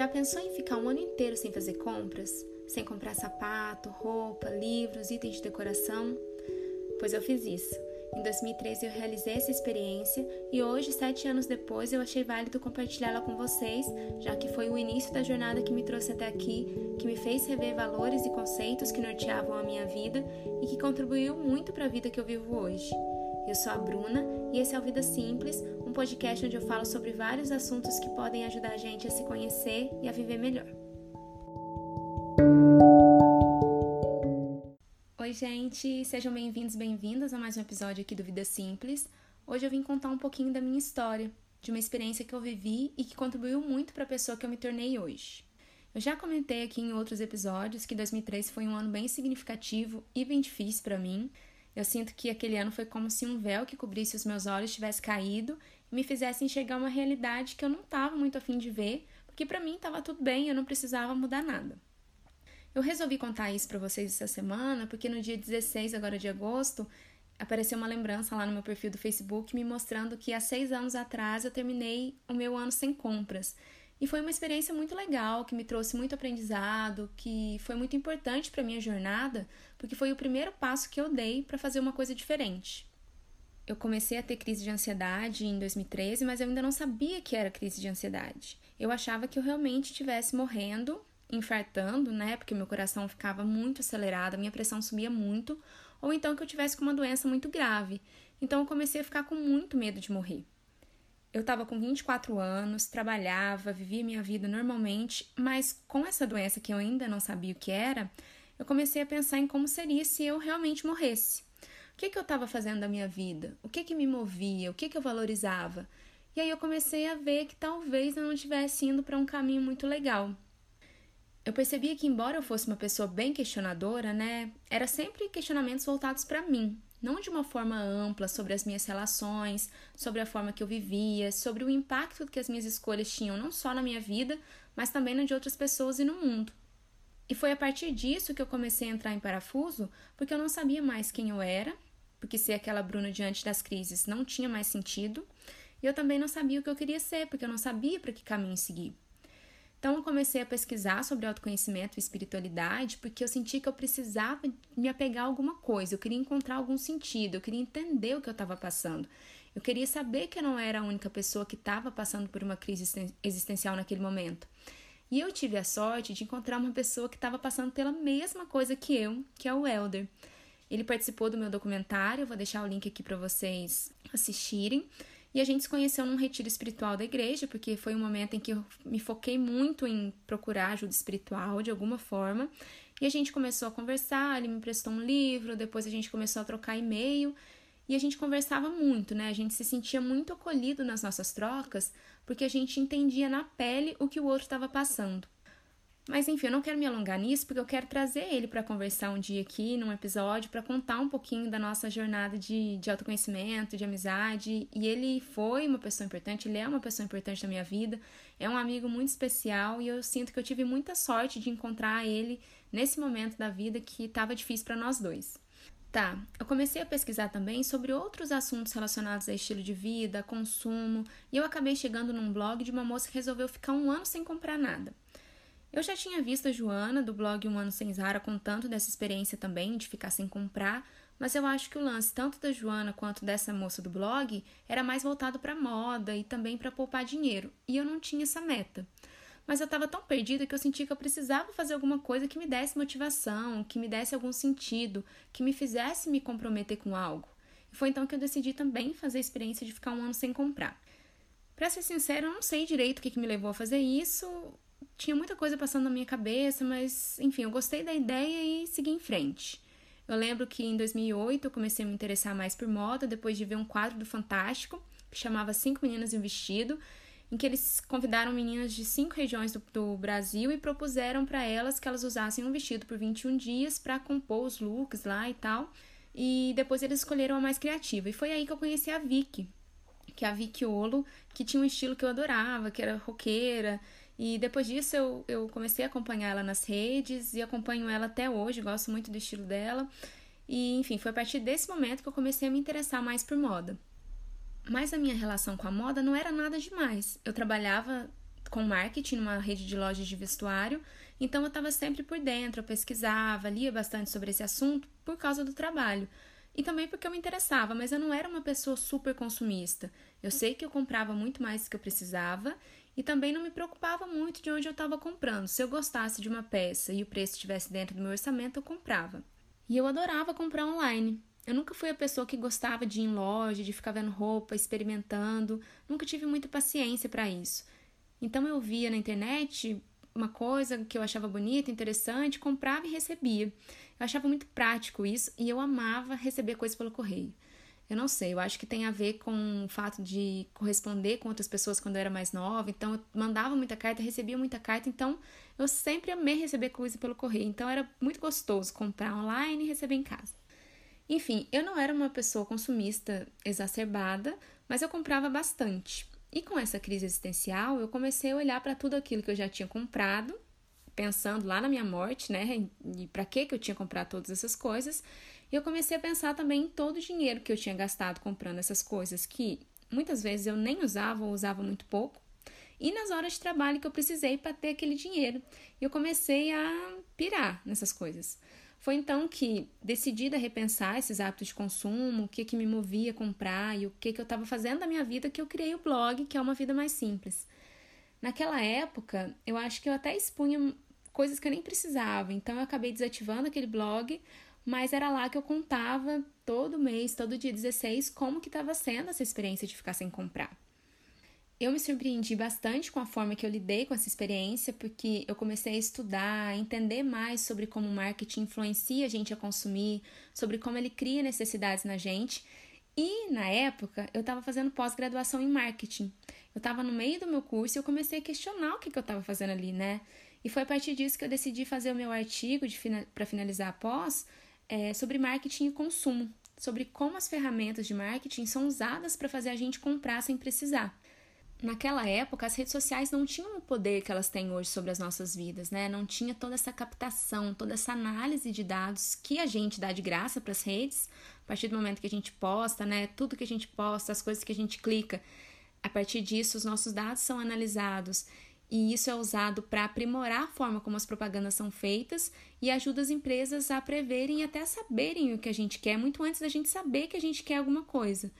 Já pensou em ficar um ano inteiro sem fazer compras? Sem comprar sapato, roupa, livros, itens de decoração? Pois eu fiz isso. Em 2013 eu realizei essa experiência e hoje, sete anos depois, eu achei válido compartilhá-la com vocês, já que foi o início da jornada que me trouxe até aqui, que me fez rever valores e conceitos que norteavam a minha vida e que contribuiu muito para a vida que eu vivo hoje. Eu sou a Bruna e esse é o Vida Simples, um podcast onde eu falo sobre vários assuntos que podem ajudar a gente a se conhecer e a viver melhor. Oi, gente, sejam bem-vindos, bem-vindas a mais um episódio aqui do Vida Simples. Hoje eu vim contar um pouquinho da minha história, de uma experiência que eu vivi e que contribuiu muito para a pessoa que eu me tornei hoje. Eu já comentei aqui em outros episódios que 2013 foi um ano bem significativo e bem difícil para mim. Eu sinto que aquele ano foi como se um véu que cobrisse os meus olhos tivesse caído e me fizesse enxergar uma realidade que eu não estava muito afim de ver, porque para mim estava tudo bem, eu não precisava mudar nada. Eu resolvi contar isso para vocês essa semana porque no dia 16 agora de agosto apareceu uma lembrança lá no meu perfil do Facebook me mostrando que há seis anos atrás eu terminei o meu ano sem compras. E foi uma experiência muito legal, que me trouxe muito aprendizado, que foi muito importante para minha jornada, porque foi o primeiro passo que eu dei para fazer uma coisa diferente. Eu comecei a ter crise de ansiedade em 2013, mas eu ainda não sabia que era crise de ansiedade. Eu achava que eu realmente estivesse morrendo infartando, né? Porque meu coração ficava muito acelerado, minha pressão subia muito, ou então que eu tivesse com uma doença muito grave. Então eu comecei a ficar com muito medo de morrer. Eu estava com 24 anos, trabalhava, vivia minha vida normalmente, mas com essa doença que eu ainda não sabia o que era, eu comecei a pensar em como seria se eu realmente morresse. O que, que eu estava fazendo da minha vida? O que, que me movia? O que, que eu valorizava? E aí eu comecei a ver que talvez eu não estivesse indo para um caminho muito legal. Eu percebia que, embora eu fosse uma pessoa bem questionadora, né, era sempre questionamentos voltados para mim, não de uma forma ampla sobre as minhas relações, sobre a forma que eu vivia, sobre o impacto que as minhas escolhas tinham não só na minha vida, mas também na de outras pessoas e no mundo. E foi a partir disso que eu comecei a entrar em parafuso, porque eu não sabia mais quem eu era, porque ser aquela Bruna diante das crises não tinha mais sentido, e eu também não sabia o que eu queria ser, porque eu não sabia para que caminho seguir. Então eu comecei a pesquisar sobre autoconhecimento e espiritualidade porque eu senti que eu precisava me apegar a alguma coisa, eu queria encontrar algum sentido, eu queria entender o que eu estava passando. Eu queria saber que eu não era a única pessoa que estava passando por uma crise existencial naquele momento. E eu tive a sorte de encontrar uma pessoa que estava passando pela mesma coisa que eu, que é o Elder. Ele participou do meu documentário, vou deixar o link aqui para vocês assistirem. E a gente se conheceu num retiro espiritual da igreja, porque foi um momento em que eu me foquei muito em procurar ajuda espiritual de alguma forma. E a gente começou a conversar, ele me prestou um livro, depois a gente começou a trocar e-mail. E a gente conversava muito, né? A gente se sentia muito acolhido nas nossas trocas, porque a gente entendia na pele o que o outro estava passando. Mas enfim, eu não quero me alongar nisso porque eu quero trazer ele para conversar um dia aqui, num episódio, para contar um pouquinho da nossa jornada de, de autoconhecimento, de amizade. E ele foi uma pessoa importante, ele é uma pessoa importante na minha vida, é um amigo muito especial e eu sinto que eu tive muita sorte de encontrar ele nesse momento da vida que estava difícil para nós dois. Tá, eu comecei a pesquisar também sobre outros assuntos relacionados a estilo de vida, consumo, e eu acabei chegando num blog de uma moça que resolveu ficar um ano sem comprar nada. Eu já tinha visto a Joana do blog Um Ano Sem Zara contando dessa experiência também, de ficar sem comprar, mas eu acho que o lance tanto da Joana quanto dessa moça do blog era mais voltado para moda e também para poupar dinheiro, e eu não tinha essa meta. Mas eu estava tão perdida que eu senti que eu precisava fazer alguma coisa que me desse motivação, que me desse algum sentido, que me fizesse me comprometer com algo. E foi então que eu decidi também fazer a experiência de ficar um ano sem comprar. Para ser sincero, eu não sei direito o que, que me levou a fazer isso tinha muita coisa passando na minha cabeça, mas enfim, eu gostei da ideia e segui em frente. Eu lembro que em 2008 eu comecei a me interessar mais por moda depois de ver um quadro do Fantástico que chamava Cinco Meninas e um Vestido, em que eles convidaram meninas de cinco regiões do, do Brasil e propuseram para elas que elas usassem um vestido por 21 dias para compor os looks lá e tal. E depois eles escolheram a mais criativa. E foi aí que eu conheci a Vicky, que é a Vicky Olo, que tinha um estilo que eu adorava, que era roqueira, e depois disso eu, eu comecei a acompanhar ela nas redes e acompanho ela até hoje, gosto muito do estilo dela. E enfim, foi a partir desse momento que eu comecei a me interessar mais por moda. Mas a minha relação com a moda não era nada demais. Eu trabalhava com marketing numa rede de lojas de vestuário, então eu estava sempre por dentro, eu pesquisava, lia bastante sobre esse assunto por causa do trabalho. E também porque eu me interessava, mas eu não era uma pessoa super consumista. Eu sei que eu comprava muito mais do que eu precisava e também não me preocupava muito de onde eu estava comprando. Se eu gostasse de uma peça e o preço estivesse dentro do meu orçamento, eu comprava. E eu adorava comprar online. Eu nunca fui a pessoa que gostava de ir em loja, de ficar vendo roupa, experimentando. Nunca tive muita paciência para isso. Então eu via na internet uma coisa que eu achava bonita, interessante, comprava e recebia. Eu achava muito prático isso e eu amava receber coisas pelo correio. Eu não sei, eu acho que tem a ver com o fato de corresponder com outras pessoas quando eu era mais nova. Então, eu mandava muita carta, recebia muita carta. Então, eu sempre amei receber coisa pelo correio. Então, era muito gostoso comprar online e receber em casa. Enfim, eu não era uma pessoa consumista exacerbada, mas eu comprava bastante. E com essa crise existencial, eu comecei a olhar para tudo aquilo que eu já tinha comprado, pensando lá na minha morte, né? E para que que eu tinha comprado todas essas coisas? E eu comecei a pensar também em todo o dinheiro que eu tinha gastado comprando essas coisas que muitas vezes eu nem usava ou usava muito pouco. E nas horas de trabalho que eu precisei para ter aquele dinheiro. E eu comecei a pirar nessas coisas. Foi então que, decidida a repensar esses hábitos de consumo, o que, que me movia a comprar e o que, que eu estava fazendo da minha vida, que eu criei o blog, que é uma vida mais simples. Naquela época, eu acho que eu até expunha coisas que eu nem precisava, então eu acabei desativando aquele blog, mas era lá que eu contava todo mês, todo dia 16, como que estava sendo essa experiência de ficar sem comprar. Eu me surpreendi bastante com a forma que eu lidei com essa experiência, porque eu comecei a estudar, a entender mais sobre como o marketing influencia a gente a consumir, sobre como ele cria necessidades na gente. E na época eu estava fazendo pós-graduação em marketing. Eu estava no meio do meu curso e eu comecei a questionar o que, que eu estava fazendo ali, né? E foi a partir disso que eu decidi fazer o meu artigo para finalizar a pós é, sobre marketing e consumo, sobre como as ferramentas de marketing são usadas para fazer a gente comprar sem precisar naquela época as redes sociais não tinham o poder que elas têm hoje sobre as nossas vidas, né? Não tinha toda essa captação, toda essa análise de dados que a gente dá de graça para as redes, a partir do momento que a gente posta, né? Tudo que a gente posta, as coisas que a gente clica, a partir disso os nossos dados são analisados e isso é usado para aprimorar a forma como as propagandas são feitas e ajuda as empresas a preverem e até a saberem o que a gente quer muito antes da gente saber que a gente quer alguma coisa.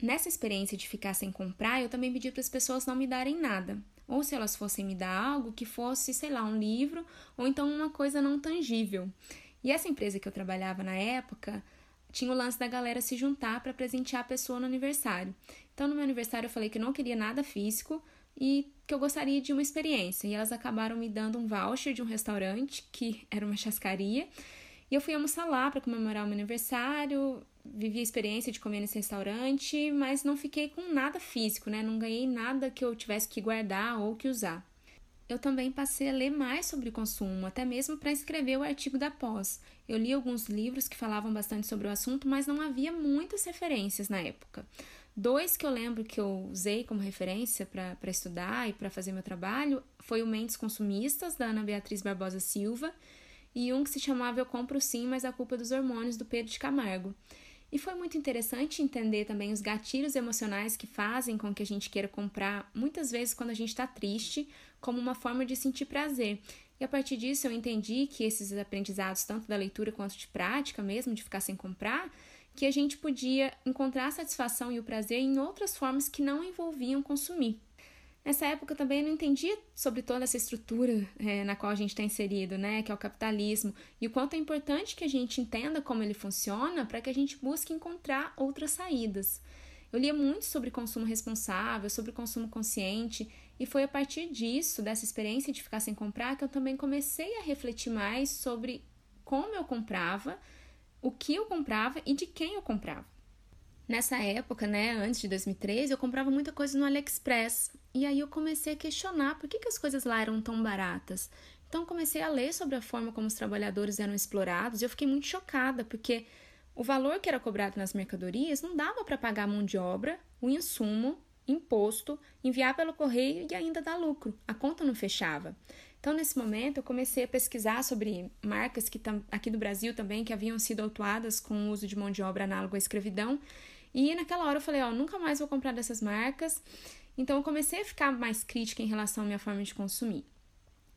Nessa experiência de ficar sem comprar, eu também pedi para as pessoas não me darem nada. Ou se elas fossem me dar algo que fosse, sei lá, um livro ou então uma coisa não tangível. E essa empresa que eu trabalhava na época tinha o lance da galera se juntar para presentear a pessoa no aniversário. Então, no meu aniversário, eu falei que não queria nada físico e que eu gostaria de uma experiência. E elas acabaram me dando um voucher de um restaurante, que era uma chascaria. E eu fui almoçar lá para comemorar o meu aniversário vivi a experiência de comer nesse restaurante, mas não fiquei com nada físico, né? Não ganhei nada que eu tivesse que guardar ou que usar. Eu também passei a ler mais sobre consumo, até mesmo para escrever o artigo da pós. Eu li alguns livros que falavam bastante sobre o assunto, mas não havia muitas referências na época. Dois que eu lembro que eu usei como referência para estudar e para fazer meu trabalho foi o Mentes Consumistas, da Ana Beatriz Barbosa Silva, e um que se chamava Eu Compro Sim, mas a culpa é dos hormônios, do Pedro de Camargo. E foi muito interessante entender também os gatilhos emocionais que fazem com que a gente queira comprar, muitas vezes quando a gente está triste, como uma forma de sentir prazer. E a partir disso eu entendi que esses aprendizados, tanto da leitura quanto de prática mesmo, de ficar sem comprar, que a gente podia encontrar a satisfação e o prazer em outras formas que não envolviam consumir. Nessa época também eu não entendia sobre toda essa estrutura é, na qual a gente está inserido, né, que é o capitalismo, e o quanto é importante que a gente entenda como ele funciona para que a gente busque encontrar outras saídas. Eu lia muito sobre consumo responsável, sobre consumo consciente, e foi a partir disso, dessa experiência de ficar sem comprar, que eu também comecei a refletir mais sobre como eu comprava, o que eu comprava e de quem eu comprava. Nessa época, né, antes de 2013, eu comprava muita coisa no AliExpress. E aí eu comecei a questionar por que, que as coisas lá eram tão baratas. Então comecei a ler sobre a forma como os trabalhadores eram explorados e eu fiquei muito chocada, porque o valor que era cobrado nas mercadorias não dava para pagar a mão de obra, o insumo, imposto, enviar pelo correio e ainda dar lucro. A conta não fechava. Então, nesse momento, eu comecei a pesquisar sobre marcas que aqui no Brasil também que haviam sido autuadas com o uso de mão de obra análogo à escravidão E naquela hora eu falei, ó, nunca mais vou comprar dessas marcas. Então eu comecei a ficar mais crítica em relação à minha forma de consumir.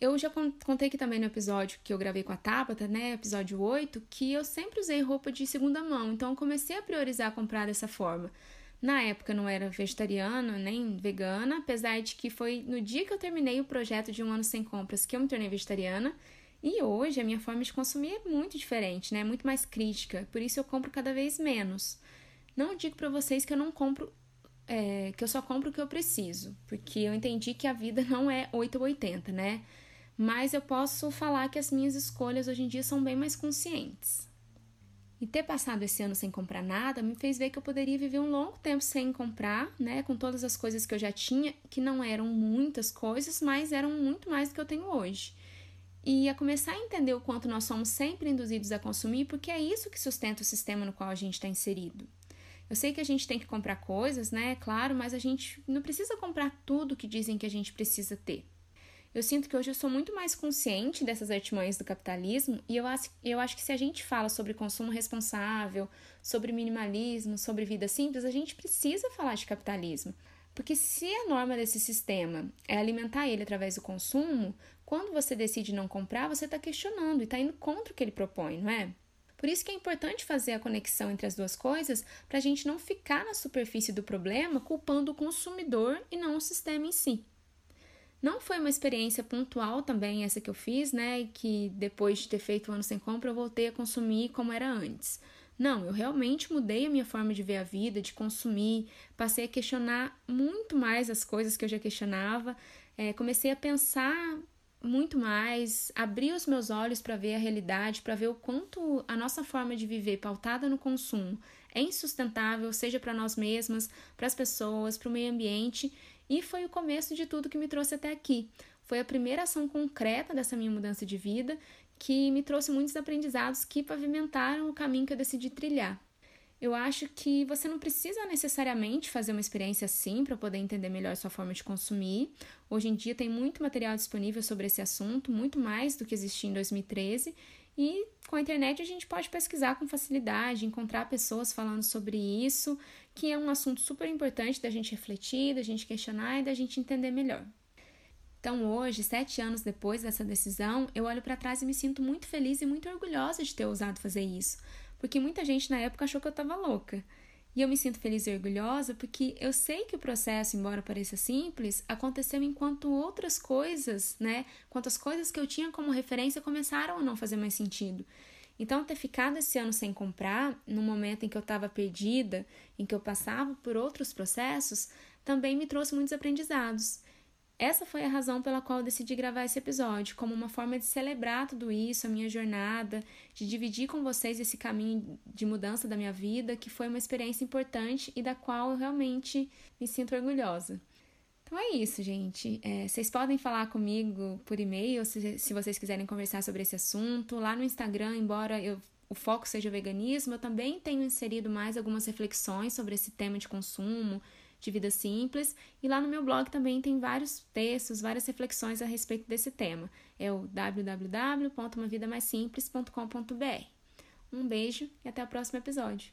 Eu já contei aqui também no episódio que eu gravei com a Tabata, né, episódio 8, que eu sempre usei roupa de segunda mão, então eu comecei a priorizar comprar dessa forma. Na época não era vegetariana nem vegana, apesar de que foi no dia que eu terminei o projeto de um ano sem compras que eu me tornei vegetariana. E hoje a minha forma de consumir é muito diferente, né? Muito mais crítica. Por isso eu compro cada vez menos. Não digo para vocês que eu não compro, é, que eu só compro o que eu preciso, porque eu entendi que a vida não é 8 ou 80, né? Mas eu posso falar que as minhas escolhas hoje em dia são bem mais conscientes. E ter passado esse ano sem comprar nada me fez ver que eu poderia viver um longo tempo sem comprar, né, com todas as coisas que eu já tinha, que não eram muitas coisas, mas eram muito mais do que eu tenho hoje. E a começar a entender o quanto nós somos sempre induzidos a consumir, porque é isso que sustenta o sistema no qual a gente está inserido. Eu sei que a gente tem que comprar coisas, né? Claro, mas a gente não precisa comprar tudo que dizem que a gente precisa ter. Eu sinto que hoje eu sou muito mais consciente dessas artimanhas do capitalismo e eu acho, eu acho que se a gente fala sobre consumo responsável, sobre minimalismo, sobre vida simples, a gente precisa falar de capitalismo. Porque se a norma desse sistema é alimentar ele através do consumo, quando você decide não comprar, você está questionando e está indo contra o que ele propõe, não é? Por isso que é importante fazer a conexão entre as duas coisas para a gente não ficar na superfície do problema culpando o consumidor e não o sistema em si. Não foi uma experiência pontual também essa que eu fiz, né? Que depois de ter feito o ano sem compra eu voltei a consumir como era antes. Não, eu realmente mudei a minha forma de ver a vida, de consumir, passei a questionar muito mais as coisas que eu já questionava, é, comecei a pensar muito mais, abri os meus olhos para ver a realidade, para ver o quanto a nossa forma de viver pautada no consumo é insustentável, seja para nós mesmas, para as pessoas, para o meio ambiente e foi o começo de tudo que me trouxe até aqui. Foi a primeira ação concreta dessa minha mudança de vida que me trouxe muitos aprendizados que pavimentaram o caminho que eu decidi trilhar. Eu acho que você não precisa necessariamente fazer uma experiência assim para poder entender melhor sua forma de consumir. Hoje em dia tem muito material disponível sobre esse assunto, muito mais do que existia em 2013, e com a internet a gente pode pesquisar com facilidade, encontrar pessoas falando sobre isso, que é um assunto super importante da gente refletir, da gente questionar e da gente entender melhor. Então, hoje, sete anos depois dessa decisão, eu olho para trás e me sinto muito feliz e muito orgulhosa de ter ousado fazer isso, porque muita gente na época achou que eu estava louca. E eu me sinto feliz e orgulhosa porque eu sei que o processo, embora pareça simples, aconteceu enquanto outras coisas, né? Enquanto as coisas que eu tinha como referência começaram a não fazer mais sentido. Então, ter ficado esse ano sem comprar, no momento em que eu estava perdida, em que eu passava por outros processos, também me trouxe muitos aprendizados. Essa foi a razão pela qual decidi gravar esse episódio, como uma forma de celebrar tudo isso, a minha jornada, de dividir com vocês esse caminho de mudança da minha vida, que foi uma experiência importante e da qual eu realmente me sinto orgulhosa. Então é isso, gente. É, vocês podem falar comigo por e-mail se, se vocês quiserem conversar sobre esse assunto. Lá no Instagram, embora eu, o foco seja veganismo, eu também tenho inserido mais algumas reflexões sobre esse tema de consumo de vida simples. E lá no meu blog também tem vários textos, várias reflexões a respeito desse tema. É o www.umavidamaisimples.com.br. Um beijo e até o próximo episódio.